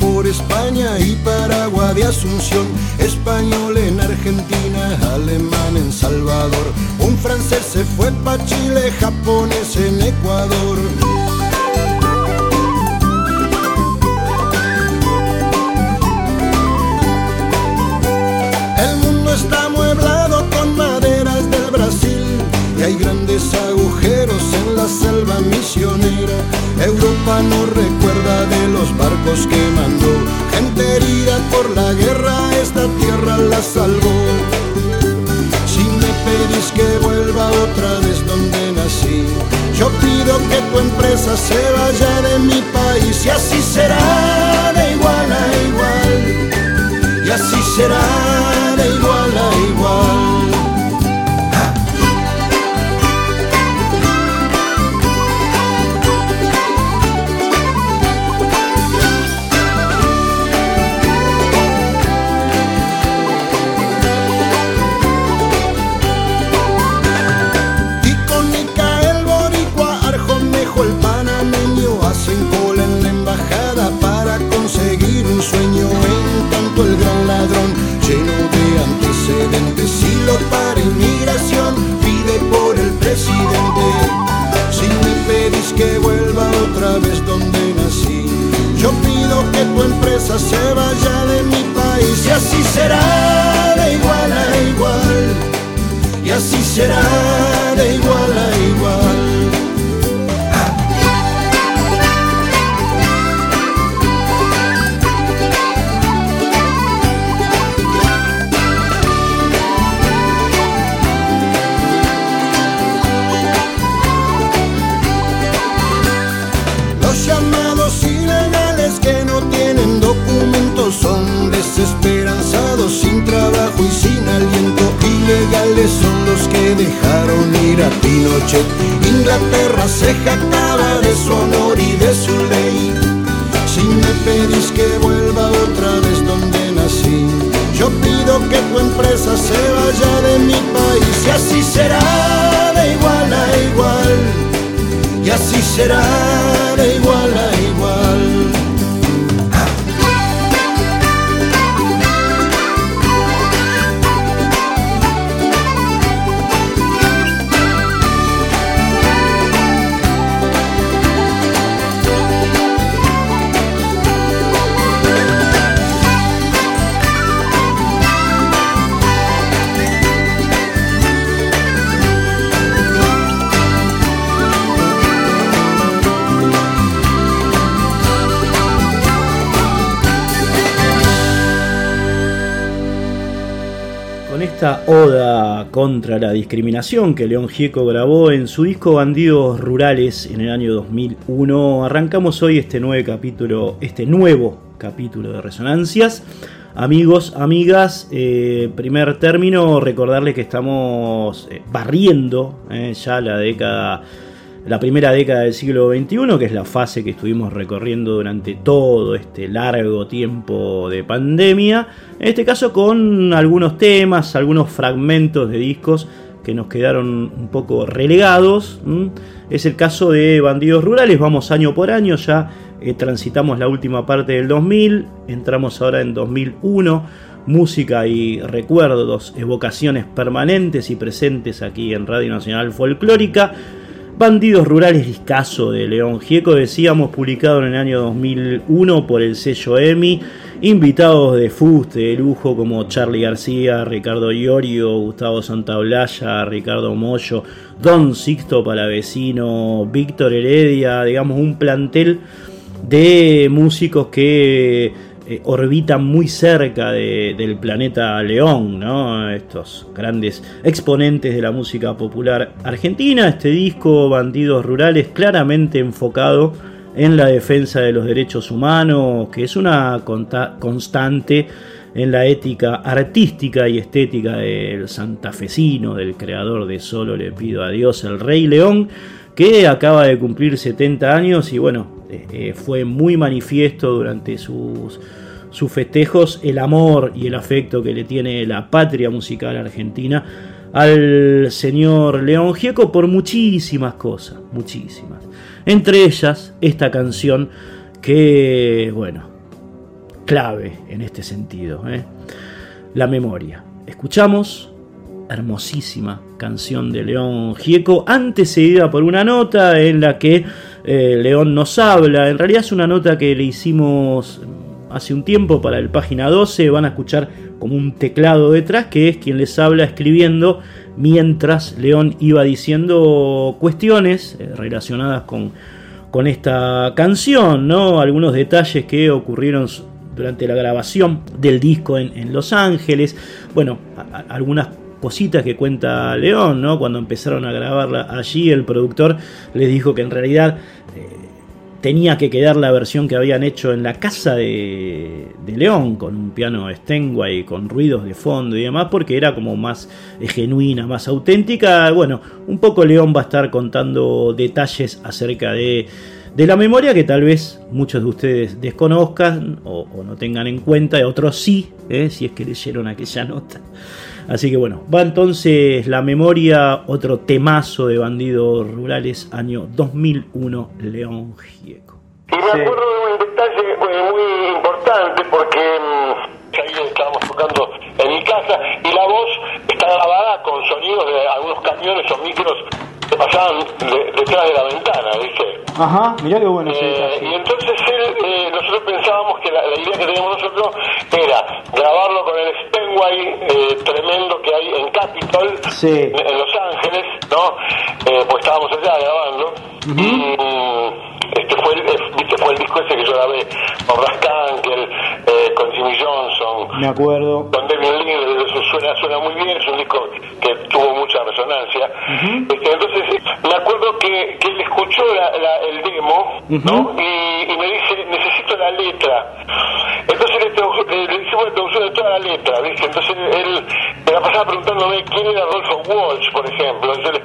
Por España y Paraguay de Asunción, español en Argentina, alemán en Salvador, un francés se fue pa' Chile, japonés en Ecuador. El mundo está amueblado con maderas del Brasil y hay grandes agujeros en la selva misionera. Europa no recuerda de los barcos que mandó, gente herida por la guerra, esta tierra la salvó. Si me pedís que vuelva otra vez donde nací, yo pido que tu empresa se vaya de mi país y así será de igual a igual. Y así será esta oda contra la discriminación que León Gieco grabó en su disco Bandidos Rurales en el año 2001, arrancamos hoy este nuevo capítulo, este nuevo capítulo de Resonancias. Amigos, amigas, eh, primer término, recordarles que estamos eh, barriendo eh, ya la década la primera década del siglo XXI, que es la fase que estuvimos recorriendo durante todo este largo tiempo de pandemia. En este caso con algunos temas, algunos fragmentos de discos que nos quedaron un poco relegados. Es el caso de Bandidos Rurales, vamos año por año, ya eh, transitamos la última parte del 2000, entramos ahora en 2001 música y recuerdos, evocaciones permanentes y presentes aquí en Radio Nacional Folclórica. Bandidos Rurales Discaso de León Gieco, decíamos, publicado en el año 2001 por el sello EMI. Invitados de fuste, de lujo como Charlie García, Ricardo Iorio, Gustavo Santaolalla, Ricardo Mollo, Don Sixto Palavecino, Víctor Heredia, digamos un plantel de músicos que eh, orbitan muy cerca del planeta León, estos grandes exponentes de la música popular argentina. Este disco, Bandidos Rurales, claramente enfocado en la defensa de los derechos humanos, que es una constante en la ética artística y estética del santafesino, del creador de Solo le pido a Dios, el Rey León, que acaba de cumplir 70 años y bueno, eh, eh, fue muy manifiesto durante sus, sus festejos el amor y el afecto que le tiene la patria musical argentina al señor León Gieco por muchísimas cosas, muchísimas. Entre ellas, esta canción que, bueno, clave en este sentido. ¿eh? La memoria. Escuchamos hermosísima canción de León Gieco, antecedida por una nota en la que eh, León nos habla. En realidad es una nota que le hicimos hace un tiempo para el página 12. Van a escuchar como un teclado detrás, que es quien les habla escribiendo mientras León iba diciendo cuestiones eh, relacionadas con, con esta canción, ¿no? Algunos detalles que ocurrieron durante la grabación del disco en, Los Ángeles. Bueno, algunas cositas que cuenta León, ¿no? Cuando empezaron a grabarla allí, el productor les dijo que en realidad eh, tenía que quedar la versión que habían hecho en la casa de, León, con un piano Steinway, con ruidos de fondo y demás, porque era como más eh, genuina, más auténtica. Bueno, un poco León va a estar contando detalles acerca de la memoria que tal vez muchos de ustedes desconozcan o, no tengan en cuenta, y otros sí, ¿eh? si es que leyeron aquella nota. Así que bueno, va entonces la memoria, otro temazo de bandidos rurales, año 2001, León Gieco. Y me acuerdo de un detalle muy importante porque mm, ahí estábamos tocando en mi casa y la voz está grabada con sonidos de algunos camiones o micros que pasaban detrás de la ventana, ¿viste? Ajá, mirá qué bueno. Eh, y entonces él, eh, nosotros pensábamos que la, idea que teníamos nosotros era grabarlo con el Eh, tremendo que hay en Capitol, en, Los Ángeles, ¿no? pues estábamos allá grabando. Y este fue el, ¿viste? fue el disco ese que yo grabé con Raskankel, con Jimmy Johnson. Me acuerdo. Con David Lee, eso suena, suena muy bien, es un disco que tuvo mucha resonancia. este, entonces, me acuerdo que, que él escuchó la el demo, ¿no? Y, me dice, la letra. Entonces le, le hicimos la traducción de toda la letra, ¿viste? Entonces él me la pasaba preguntándome quién era Rodolfo Walsh, por ejemplo. Yo le,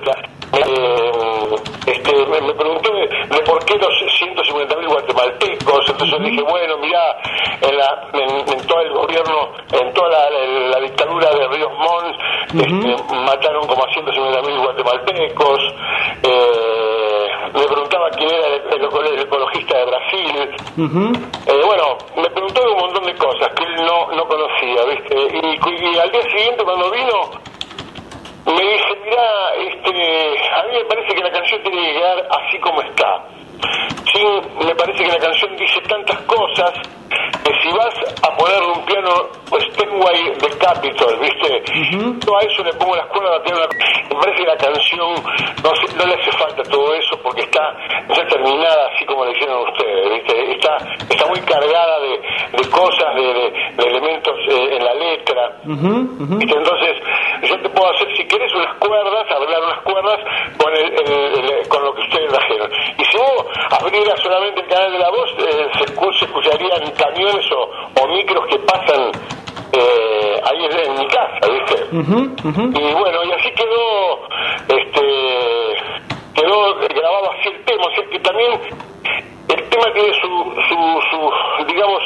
eh, este, me, preguntó de, por qué los 150.000 guatemaltecos. Entonces yo dije, bueno, mira, en, la, en, todo el gobierno, en toda la, dictadura de Ríos Montt, este, mataron como a 150.000 guatemaltecos. Eh, me preguntaba quién era el, ecologista de Brasil. Eh, bueno, me preguntó de un montón de cosas que él no, no conocía, ¿viste? Y, al día siguiente, cuando vino, me dice, mira, este, a mí me parece que la canción tiene que quedar así como está. Sí, me parece que la canción dice tantas cosas que si vas a ponerle un piano Steinway de Capitol, ¿viste? Todo a eso le pongo las cuerdas a piano. Me parece que la canción no, no, le hace falta todo eso porque está ya terminada así como le hicieron ustedes, ¿viste? Está, está muy cargada de, de cosas, de, de, elementos eh, en la letra. Entonces, yo te puedo hacer, si quieres, unas cuerdas, hablar unas cuerdas con, el, con lo que ustedes trajeron. Y si vos abrieras solamente el canal de la voz, eh, se, se escucharían camiones o, micros que pasan eh, ahí en, mi casa, ¿viste? Y bueno, y así quedó, este, quedó grabado así el tema, o sea que también el tema tiene su, su, su digamos,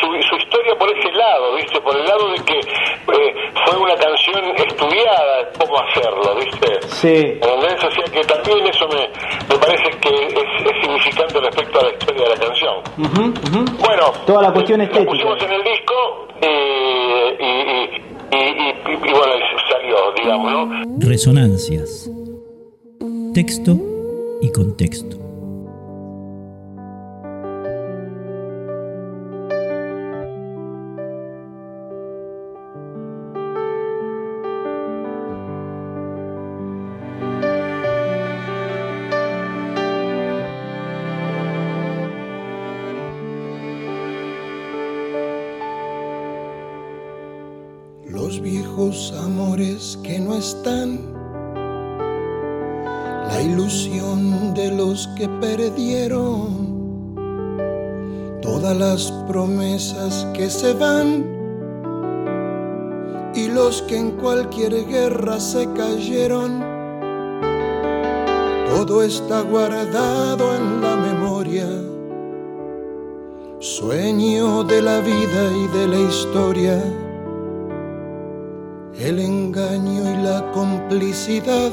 su, su historia por ese lado, ¿viste? Por el lado de que eh, fue una canción estudiada cómo hacerlo, ¿viste? Sí. ¿Entendés? O sea que también eso me, me parece que es, es, significante respecto a la historia de la canción. Bueno, toda la cuestión estética. Lo pusimos en el disco eh, y, y, y, y, bueno, salió, digamos, ¿no? Resonancias. Texto y contexto. Que perdieron, todas las promesas que se van y los que en cualquier guerra se cayeron. Todo está guardado en la memoria, sueño de la vida y de la historia. El engaño y la complicidad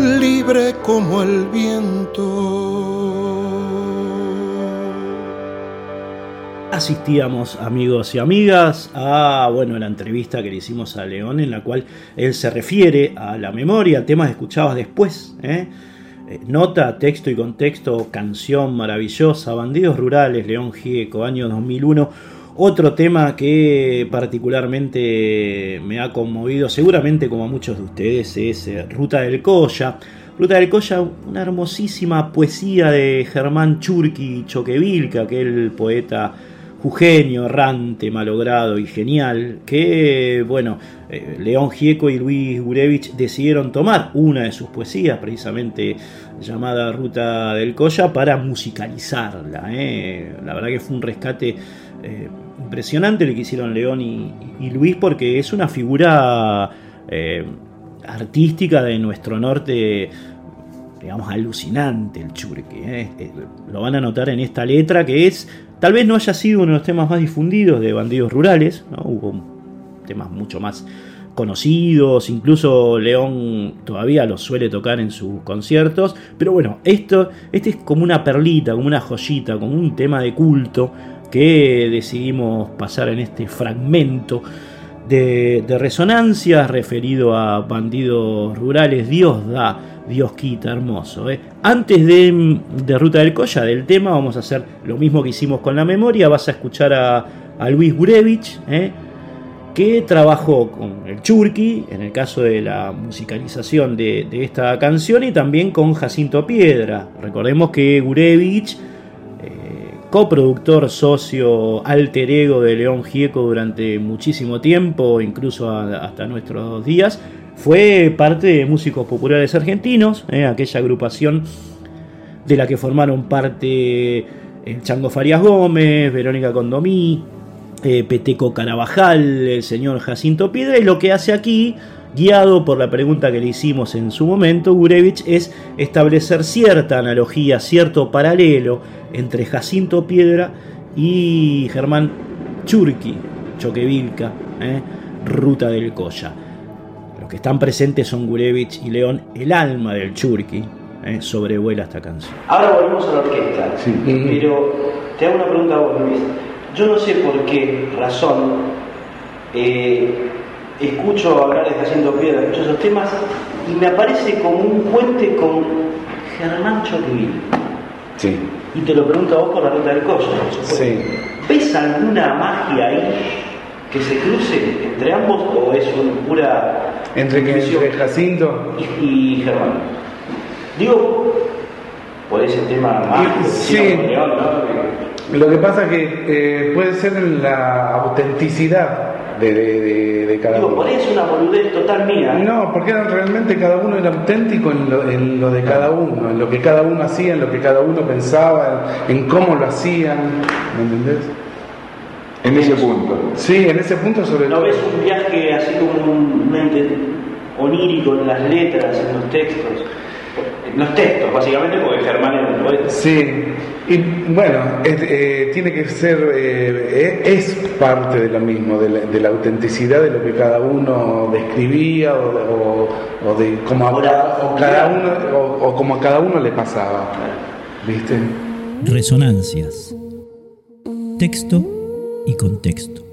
libre como el viento. Asistíamos, amigos y amigas, a bueno, la entrevista que le hicimos a León, en la cual él se refiere a la memoria, temas que escuchabas después. ¿eh? Eh, nota, texto y contexto, canción maravillosa, Bandidos Rurales, León Gieco, año 2001 otro tema que particularmente me ha conmovido, seguramente como a muchos de ustedes, es eh, Ruta del Colla. Ruta del Colla, una hermosísima poesía de Germán Churki Choquevilca, aquel poeta jujeño, errante, malogrado y genial, que, bueno, eh, León Gieco y Luis Gurevich decidieron tomar una de sus poesías, precisamente llamada Ruta del Colla, para musicalizarla. Eh. La verdad que fue un rescate impresionante lo que hicieron León y, Luis porque es una figura eh, artística de nuestro norte, digamos, alucinante el churque. Eh. Eh, lo van a notar en esta letra que es, tal vez no haya sido uno de los temas más difundidos de bandidos rurales, hubo temas mucho más conocidos, incluso León todavía los suele tocar en sus conciertos, pero bueno, esto este es como una perlita, como una joyita, como un tema de culto que decidimos pasar en este fragmento de, resonancias referido a bandidos rurales. Dios da, Dios quita, hermoso. ¿eh? Antes de, Ruta del Colla, del tema, vamos a hacer lo mismo que hicimos con la memoria. Vas a escuchar a, Luis Gurevich, ¿eh? que trabajó con el Churki, en el caso de la musicalización de, de, esta canción, y también con Jacinto Piedra. Recordemos que Gurevich coproductor, socio, alter ego de León Gieco durante muchísimo tiempo, incluso hasta nuestros días. Fue parte de Músicos Populares Argentinos, eh, aquella agrupación de la que formaron parte el eh, Chango Farias Gómez, Verónica Condomí, eh, Peteco Carabajal, el señor Jacinto Piedra, y lo que hace aquí guiado por la pregunta que le hicimos en su momento, Gurevich, es establecer cierta analogía, cierto paralelo entre Jacinto Piedra y Germán Churki, Choquevilca, ¿eh? Ruta del Colla. Los que están presentes son Gurevich y León, el alma del Churki, ¿eh? sobrevuela esta canción. Ahora volvemos a la orquesta, pero te hago una pregunta a vos, Luis. Yo no sé por qué razón eh, escucho hablar de Jacinto Piedra, escucho esos temas y me aparece como un puente con Germán Choquevilca. Sí. Y te lo pregunto a vos por la ruta del coche, Sí. ¿Ves alguna magia ahí que se cruce entre ambos o es una pura. ¿Entre, que, entre Jacinto? Y, Germán. Digo, por ese tema más. Sí. Lo que pasa es que eh, puede ser la autenticidad de, cada Digo, uno. por eso una boludez total mía. No, porque realmente cada uno era auténtico en lo, de cada uno, en lo que cada uno hacía, en lo que cada uno pensaba, en, cómo lo hacían, ¿me entendés? En ese punto. Sí, en ese punto sobre ¿No ves un viaje así como un mente onírico en las letras, en los textos? Los textos, básicamente, porque Germán es un poeta. Sí, y bueno, eh, tiene que ser, eh, es parte de lo mismo, de la, autenticidad de lo que cada uno describía o, de cómo hablaba, o, cada uno, o, como a cada uno le pasaba. ¿Viste? Resonancias. Texto y contexto.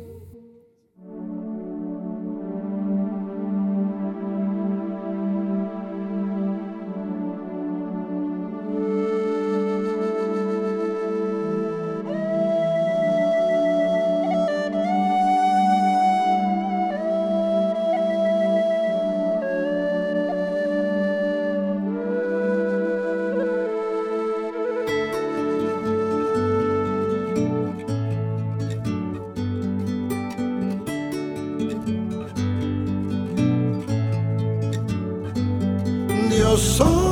so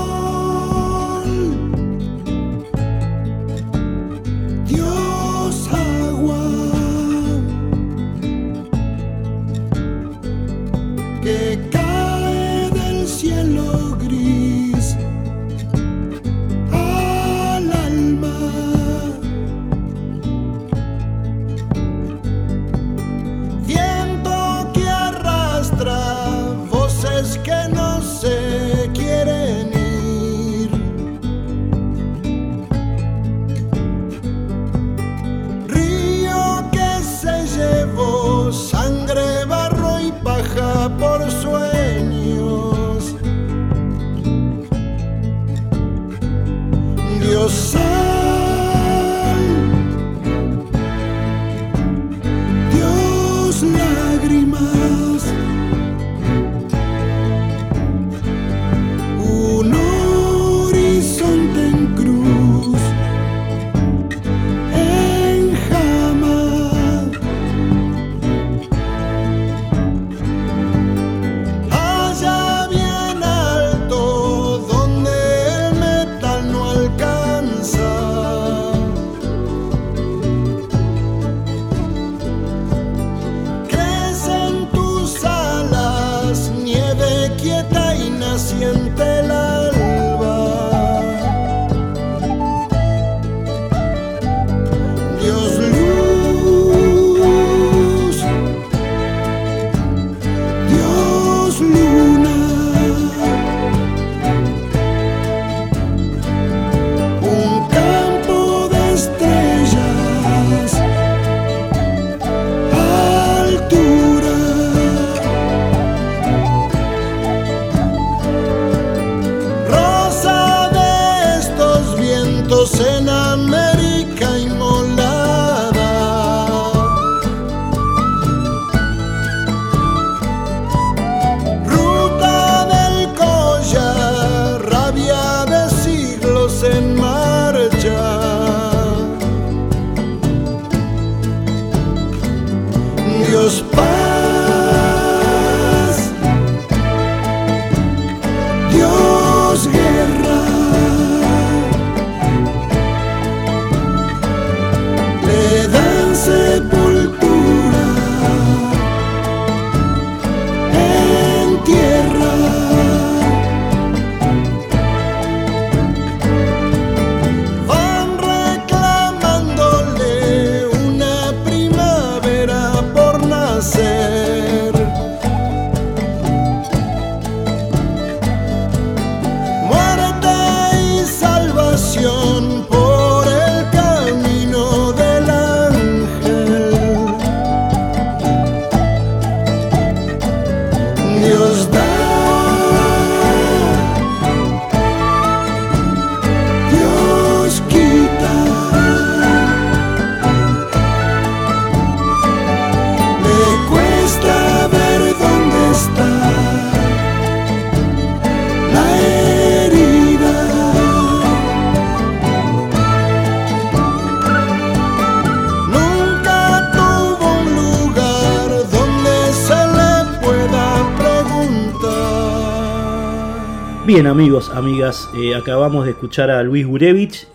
Bien amigos, amigas, eh, acabamos de escuchar a Luis Gurevich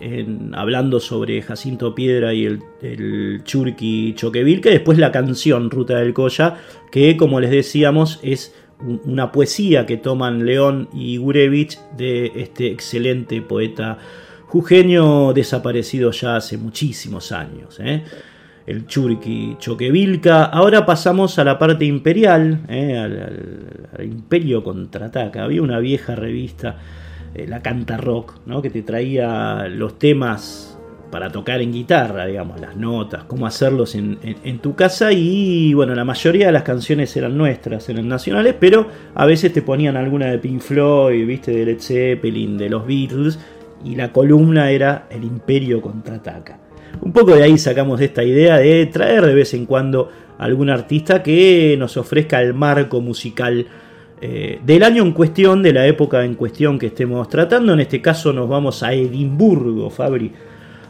hablando sobre Jacinto Piedra y el, el Churqui Choquevilca, y después la canción Ruta del Colla, que como les decíamos es un- una poesía que toman León y Gurevich de este excelente poeta jujeño desaparecido ya hace muchísimos años. ¿eh? El Churqui Choquevilca. Ahora pasamos a la parte imperial, eh, al, Imperio Contraataca. Había una vieja revista, eh, la Canta Rock, ¿no? que te traía los temas para tocar en guitarra, digamos, las notas, cómo hacerlos en, en- en tu casa. Y bueno, la mayoría de las canciones eran nuestras, eran nacionales, pero a veces te ponían alguna de Pink Floyd, viste, de Led Zeppelin, de los Beatles. Y la columna era El Imperio Contraataca. Un poco de ahí sacamos esta idea de traer de vez en cuando algún artista que nos ofrezca el marco musical eh, del año en cuestión, de la época en cuestión que estemos tratando. En este caso nos vamos a Edimburgo, Fabri,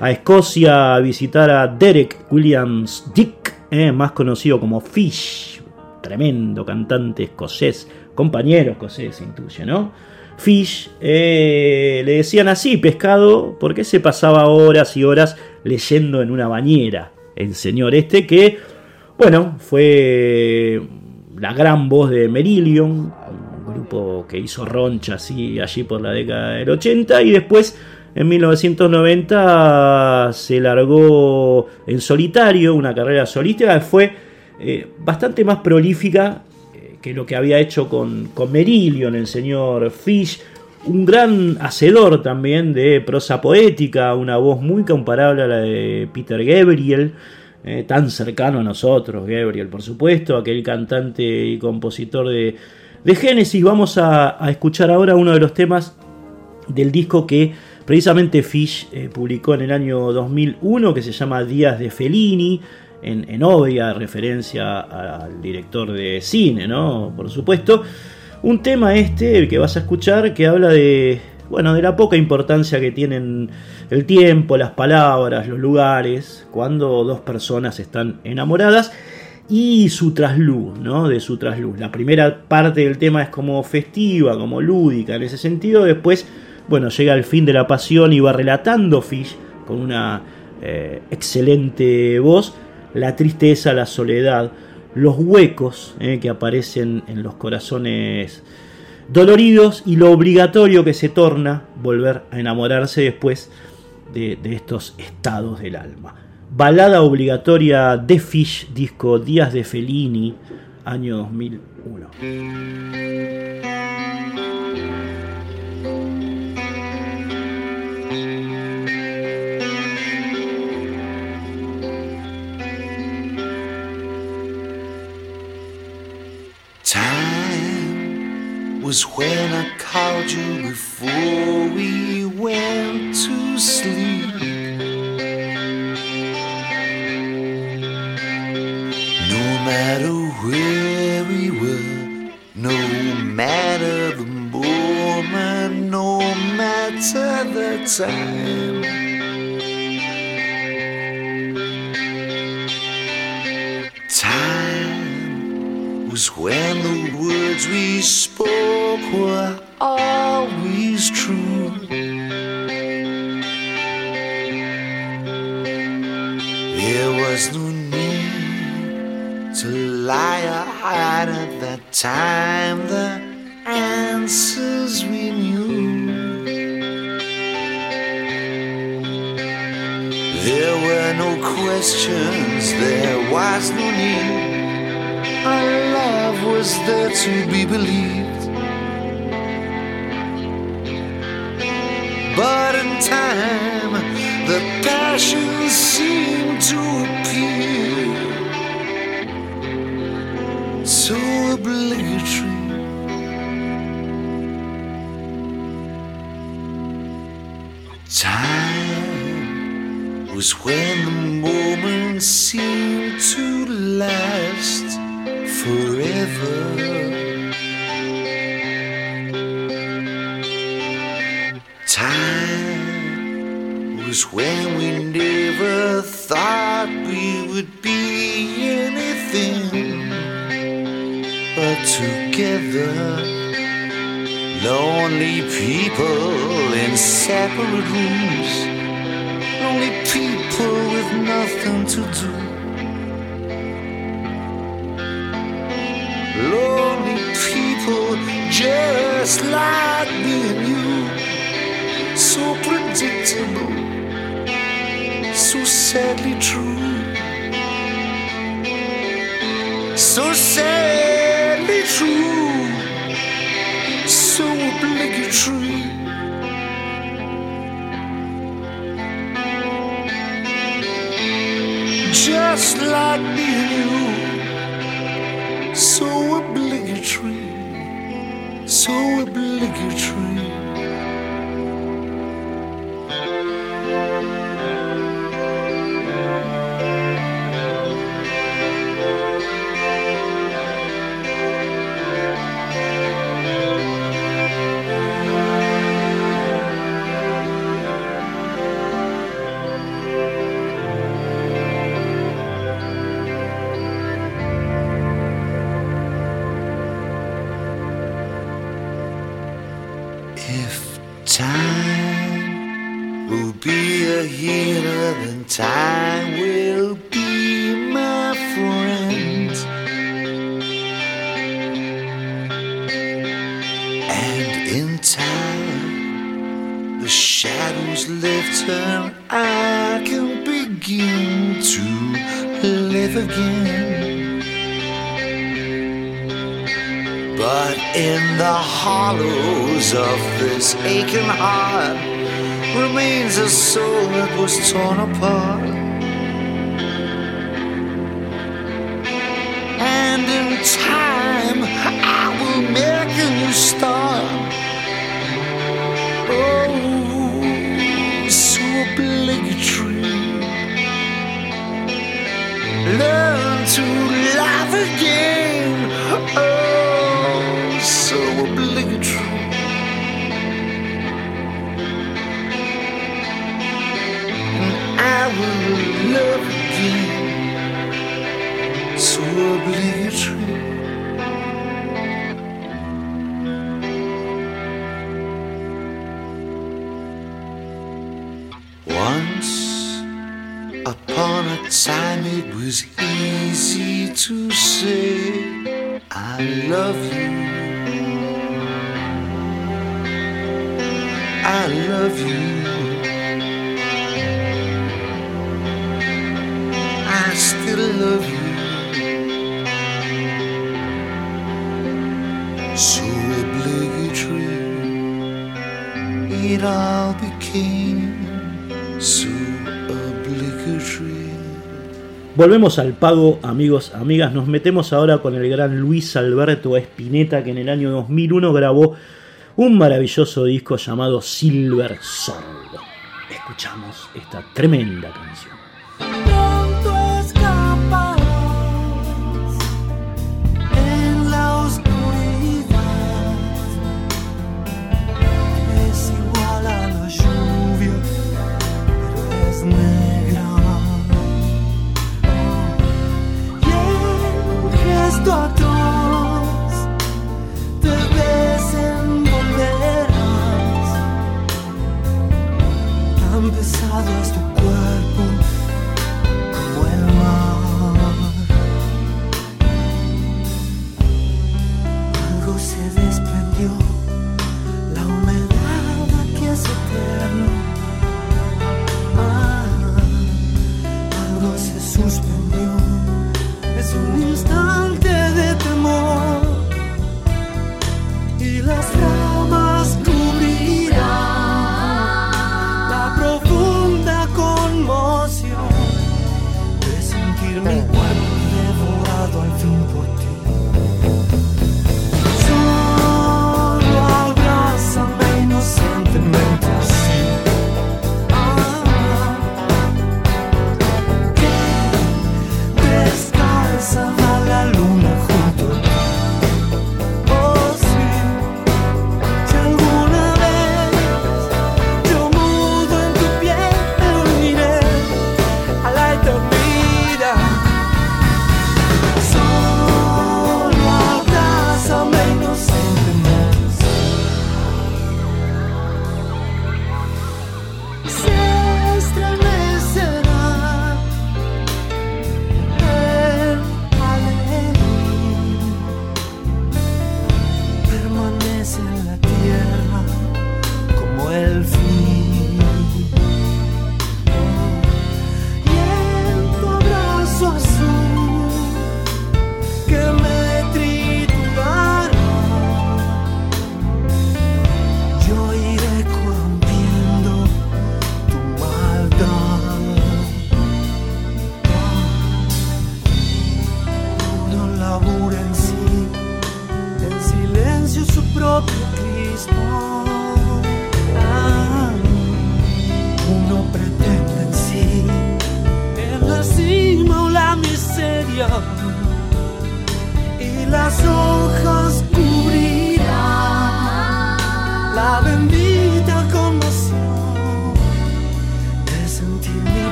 a Escocia a visitar a Derek Williams Dick, eh, más conocido como Fish, tremendo cantante escocés, compañero escocés intuye, ¿no? Fish, eh, le decían así, pescado, porque se pasaba horas y horas leyendo en una bañera. El señor este que, bueno, fue la gran voz de Merillion, un grupo que hizo roncha así allí por la década del 80 y después en 1990 se largó en solitario, una carrera solística que fue eh, bastante más prolífica eh, que lo que había hecho con, con Merillion, el señor Fish, un gran hacedor también de prosa poética, una voz muy comparable a la de Peter Gabriel, eh, tan cercano a nosotros, Gabriel, por supuesto, aquel cantante y compositor de, de Génesis. Vamos a, escuchar ahora uno de los temas del disco que precisamente Fish eh, publicó en el año 2001, que se llama Días de Fellini, en, en obvia referencia al director de cine, ¿no? Por supuesto. Un tema este, el que vas a escuchar, que habla de, bueno, de la poca importancia que tienen el tiempo, las palabras, los lugares, cuando dos personas están enamoradas y su trasluz, ¿no? De su trasluz. La primera parte del tema es como festiva, como lúdica en ese sentido. Después, bueno, llega el fin de la pasión y va relatando Fish con una eh, excelente voz la tristeza, la soledad, los huecos eh, que aparecen en los corazones doloridos y lo obligatorio que se torna volver a enamorarse después de, de estos estados del alma. Balada obligatoria de Fish, disco Días de Fellini, año 2001. was when I called you before we went to sleep. No matter where we were, no matter the moment, no matter the time. When the words we spoke were always true. There was no need to lie or hide at that time. The answers we knew. There were no questions, there was no need. Our love was there to be believed. But in time, the passion seemed to appear so obligatory. Time was when the moment seemed to forever. Time was when we never thought we would be anything but together. Lonely people in separate rooms. Lonely people with nothing to do. Lonely people just like me and you. So predictable. So sadly true. So sadly true so obligatory. Just like me and you, so obligatory. Torn apart. Volvemos al pago, amigos, amigas. Nos metemos ahora con el gran Luis Alberto Espineta, que en el año 2001 grabó un maravilloso disco llamado Silver Soul. Escuchamos esta tremenda canción. mundo atroz te desenvolverás. Tan pesado es tu cuerpo.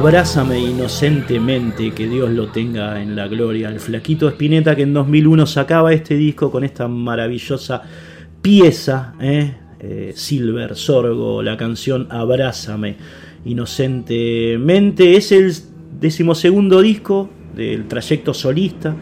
Abrázame inocentemente, que Dios lo tenga en la gloria. El flaquito Spinetta que en 2001 sacaba este disco con esta maravillosa pieza, ¿eh? Eh, Silver Sorgo, la canción Abrázame inocentemente. Es el decimosegundo disco del trayecto solista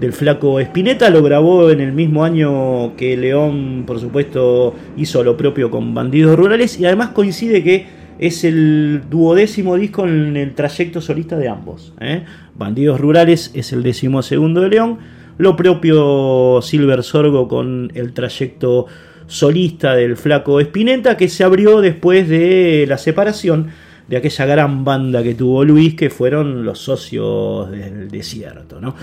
del flaco Spinetta. Lo grabó en el mismo año que León, por supuesto, hizo lo propio con Bandidos Rurales y además coincide que es el duodécimo disco en el trayecto solista de ambos. ¿eh? Bandidos Rurales es el decimosegundo de León. Lo propio Silver Sorgo con el trayecto solista del flaco Espineta que se abrió después de la separación de aquella gran banda que tuvo Luis que fueron los socios del desierto. ¿no?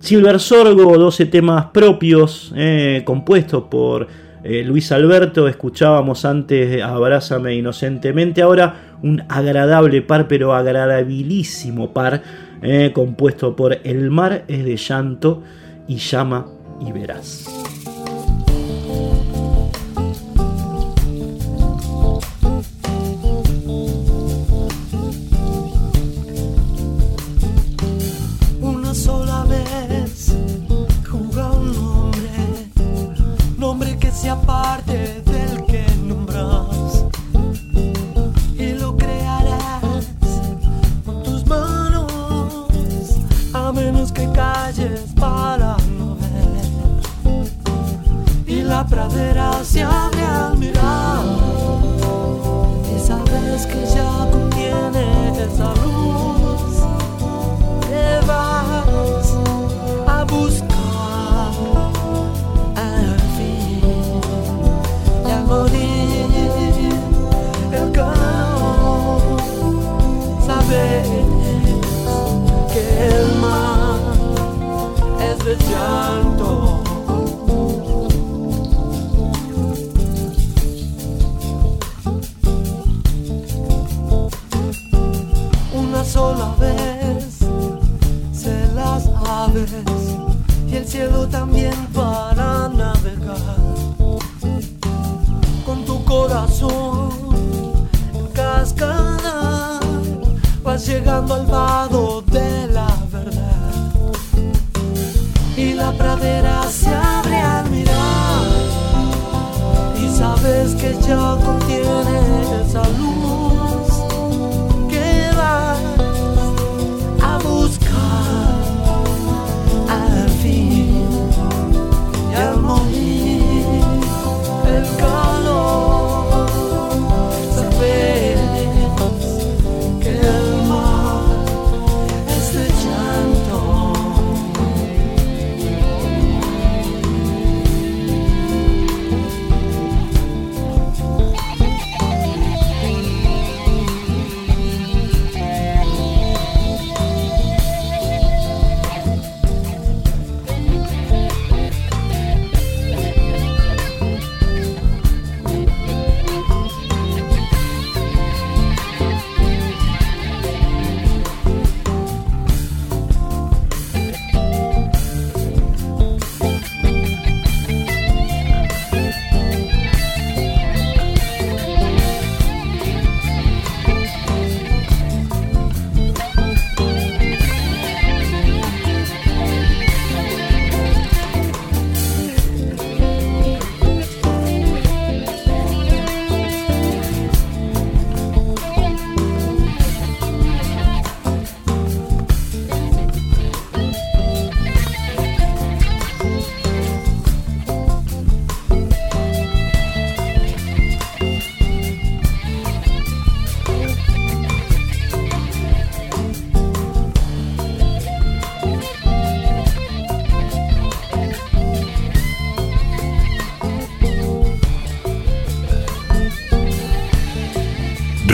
Silver Sorgo, 12 temas propios ¿eh? compuestos por eh, Luis Alberto, escuchábamos antes Abrázame Inocentemente, ahora un agradable par, pero agradabilísimo par, eh, compuesto por El mar es de llanto y llama y verás.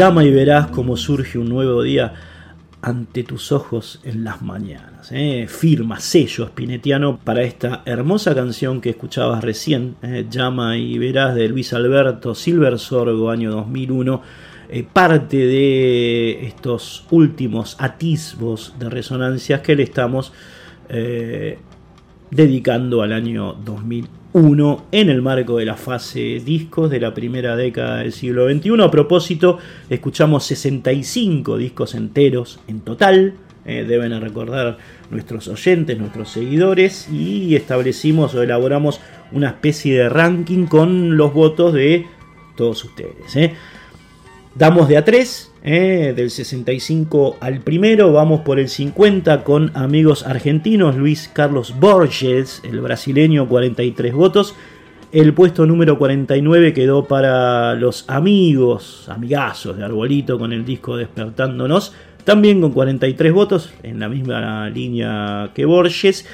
Llama y verás cómo surge un nuevo día ante tus ojos en las mañanas. ¿eh? Firma, sello spinetiano para esta hermosa canción que escuchabas recién, ¿eh? Llama y verás de Luis Alberto Silver Sorgo, año 2001. eh, parte de estos últimos atisbos de resonancias que le estamos eh, dedicando al año 2001 en el marco de la fase discos de la primera década del siglo XXI. A propósito, escuchamos 65 discos enteros en total. eh, deben recordar nuestros oyentes, nuestros seguidores, y establecimos o elaboramos una especie de ranking con los votos de todos ustedes. eh. Damos de a 3, del 65 al primero, vamos por el 50 con amigos argentinos, Luis Carlos Borges, el brasileño, 43 votos. El puesto número 49 quedó para los amigos, amigazos de Arbolito con el disco Despertándonos, también con 43 votos, en la misma línea que Borges.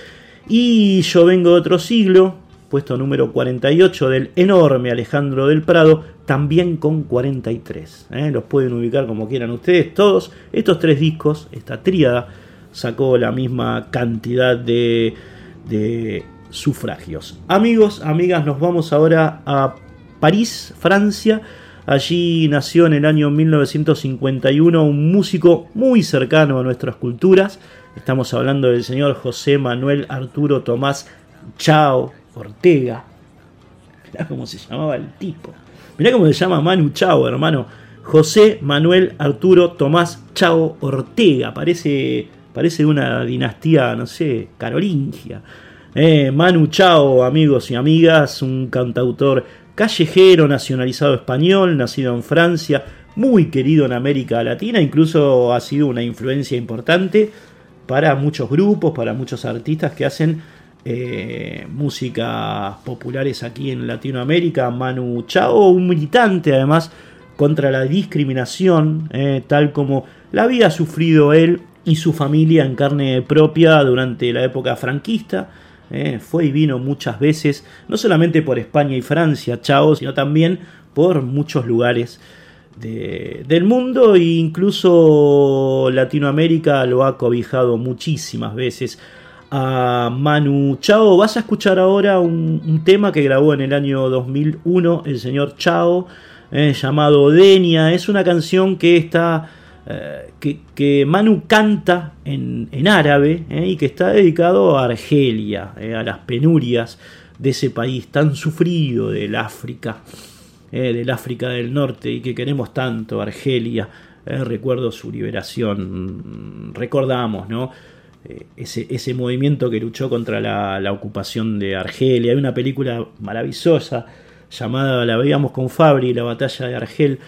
Y Yo vengo de otro siglo, puesto número 48 del enorme Alejandro del Prado, también con 43. ¿eh? Los pueden ubicar como quieran ustedes. Todos estos tres discos, esta tríada, sacó la misma cantidad de, de sufragios. Amigos, amigas, nos vamos ahora a París, Francia. Allí nació en el año 1951 un músico muy cercano a nuestras culturas. Estamos hablando del señor José Manuel Arturo Tomás Chao Ortega. Mirá cómo se llamaba el tipo. Mirá cómo se llama Manu Chao, hermano. José Manuel Arturo Tomás Chao Ortega. Parece, parece una dinastía, no sé, carolingia. Eh, Manu Chao, amigos y amigas, un cantautor callejero nacionalizado español, nacido en Francia, muy querido en América Latina, incluso ha sido una influencia importante para muchos grupos, para muchos artistas que hacen eh, músicas populares aquí en Latinoamérica. Manu Chao, un militante además contra la discriminación, eh, tal como la había sufrido él y su familia en carne propia durante la época franquista. Eh, fue y vino muchas veces, no solamente por España y Francia, Chao, sino también por muchos lugares de- del mundo e incluso Latinoamérica lo ha cobijado muchísimas veces a Manu Chao. Vas a escuchar ahora un, tema que grabó en el año 2001 el señor Chao, eh, llamado Denia. Es una canción que está eh, que, Manu canta en, en árabe eh, y que está dedicado a Argelia, a las penurias de ese país tan sufrido del África, del África del Norte y que queremos tanto, Argelia. recuerdo su liberación, recordamos, ¿no? Eh, ese, ese movimiento que luchó contra la, la ocupación de Argelia. Hay una película maravillosa llamada, la veíamos con Fabri, La batalla de Argel.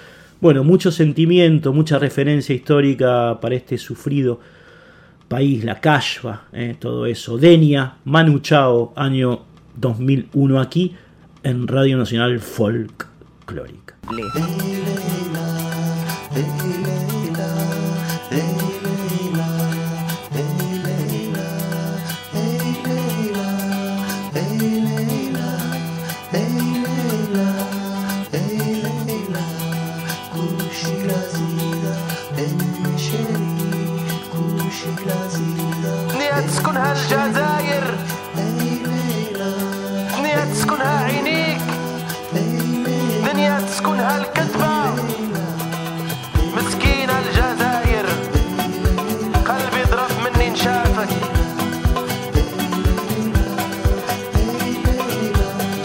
Bueno, mucho sentimiento, mucha referencia histórica para este sufrido país, la Kashfa, eh, todo eso. Denia, Manu Chao, año 2001 aquí en Radio Nacional Folklórica.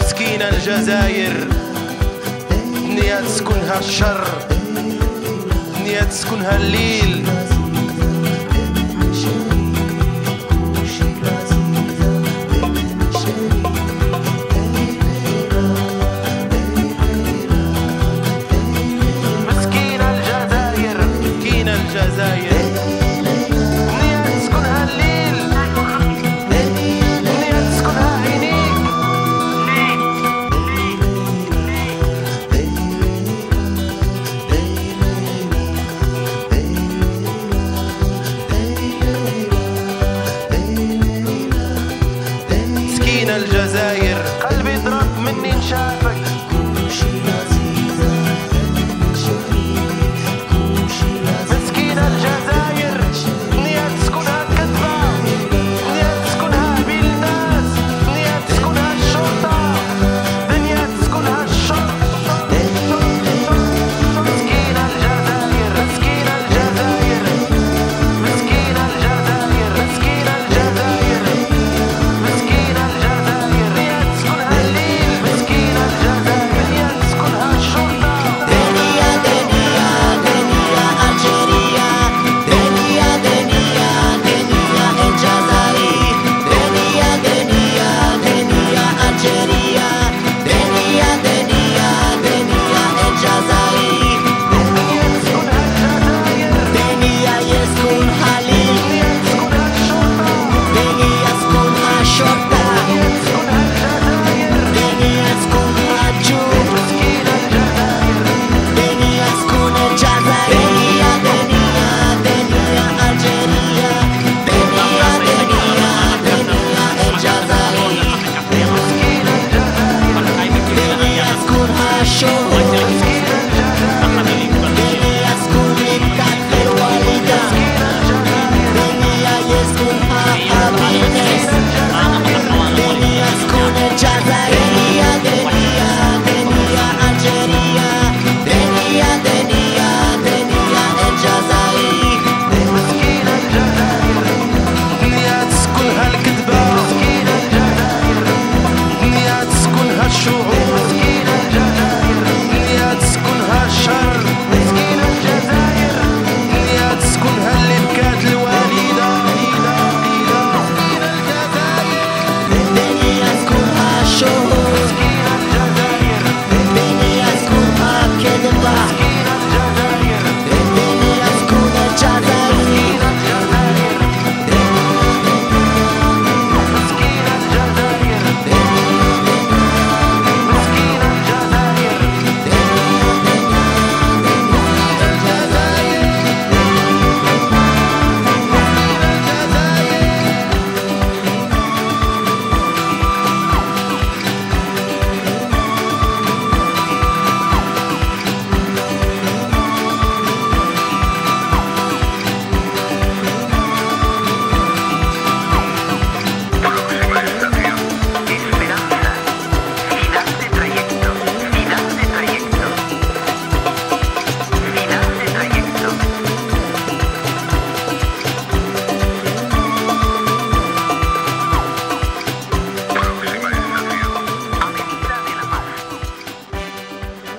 مسكينة الجزائر. نية تسكنها الشر. نية تسكنها الليل.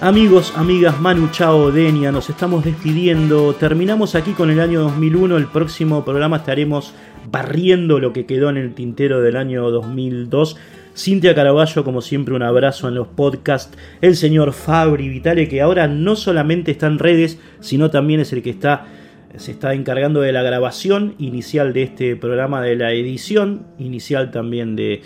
Amigos, amigas, Manu Chao, Denia, nos estamos despidiendo. Terminamos aquí con el año 2001. El próximo programa estaremos barriendo lo que quedó en el tintero del año 2002. Cintia Caraballo, como siempre, un abrazo en los podcasts. El señor Fabri Vitale, que ahora no solamente está en redes, sino también es el que está, se está encargando de la grabación inicial de este programa, de la edición inicial también de,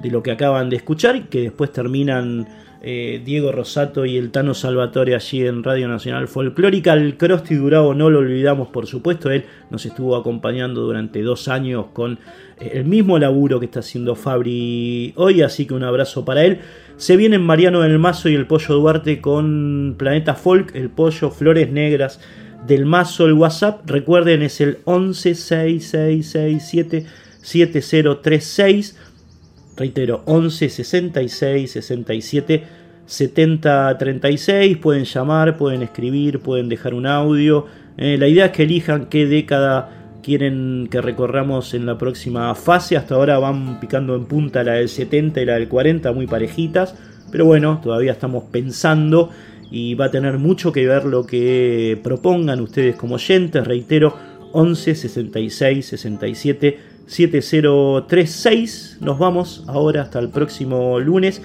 de lo que acaban de escuchar y que después terminan eh, Diego Rosato y el Tano Salvatore allí en Radio Nacional Folclórica. El Crosti Durabo no lo olvidamos, por supuesto, él nos estuvo acompañando durante dos años con eh, el mismo laburo que está haciendo Fabri hoy, así que un abrazo para él. Se vienen Mariano del Mazo y el Pollo Duarte con Planeta Folk, el Pollo, Flores Negras del Mazo, el WhatsApp, recuerden es el 116667 7036 Reitero, 11 66 67 70 36. Pueden llamar, pueden escribir, pueden dejar un audio. Eh, la idea es que elijan qué década quieren que recorramos en la próxima fase. Hasta ahora van picando en punta la del 70 y la del 40, muy parejitas. Pero bueno, todavía estamos pensando y va a tener mucho que ver lo que propongan ustedes como oyentes. Reitero, 11 66 67 7036. Nos vamos ahora hasta el próximo lunes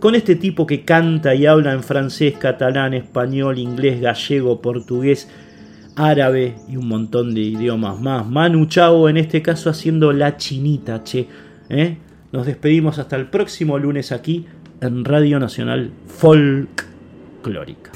con este tipo que canta y habla en francés, catalán, español, inglés, gallego, portugués, árabe y un montón de idiomas más. Manu Chao en este caso haciendo la chinita, che. ¿eh? Nos despedimos hasta el próximo lunes aquí en Radio Nacional Folklórica.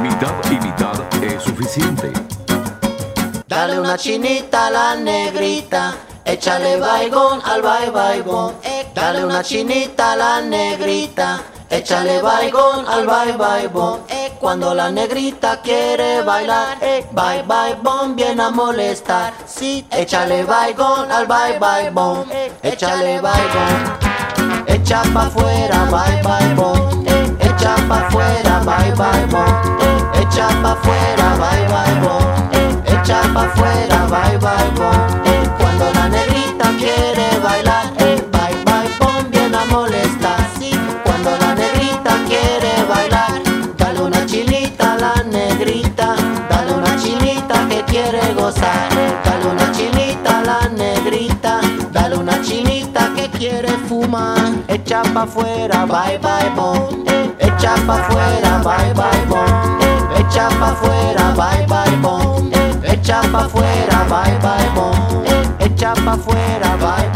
Mitad y mitad es suficiente. Dale una chinita a la negrita, échale baigón al bye baigón. Dale una chinita a la negrita, échale baigón al bye baigón. Cuando la negrita quiere bailar, bye bye bon viene a molestar. Sí, échale baigón al bye bye bon, échale baigón. Echa pa' afuera, bye bye bon. Echa pa' afuera, bye bye bon. Echa pa' afuera, bye bye bon. Echa pa' afuera, bye bye bon. Chinita que quiere fumar, echa pa' afuera, bye bye bon, echa pa' afuera, bye bye bon, echa pa' afuera, bye bye bon, echa pa' afuera, bye bye bon, echa pa' afuera, bye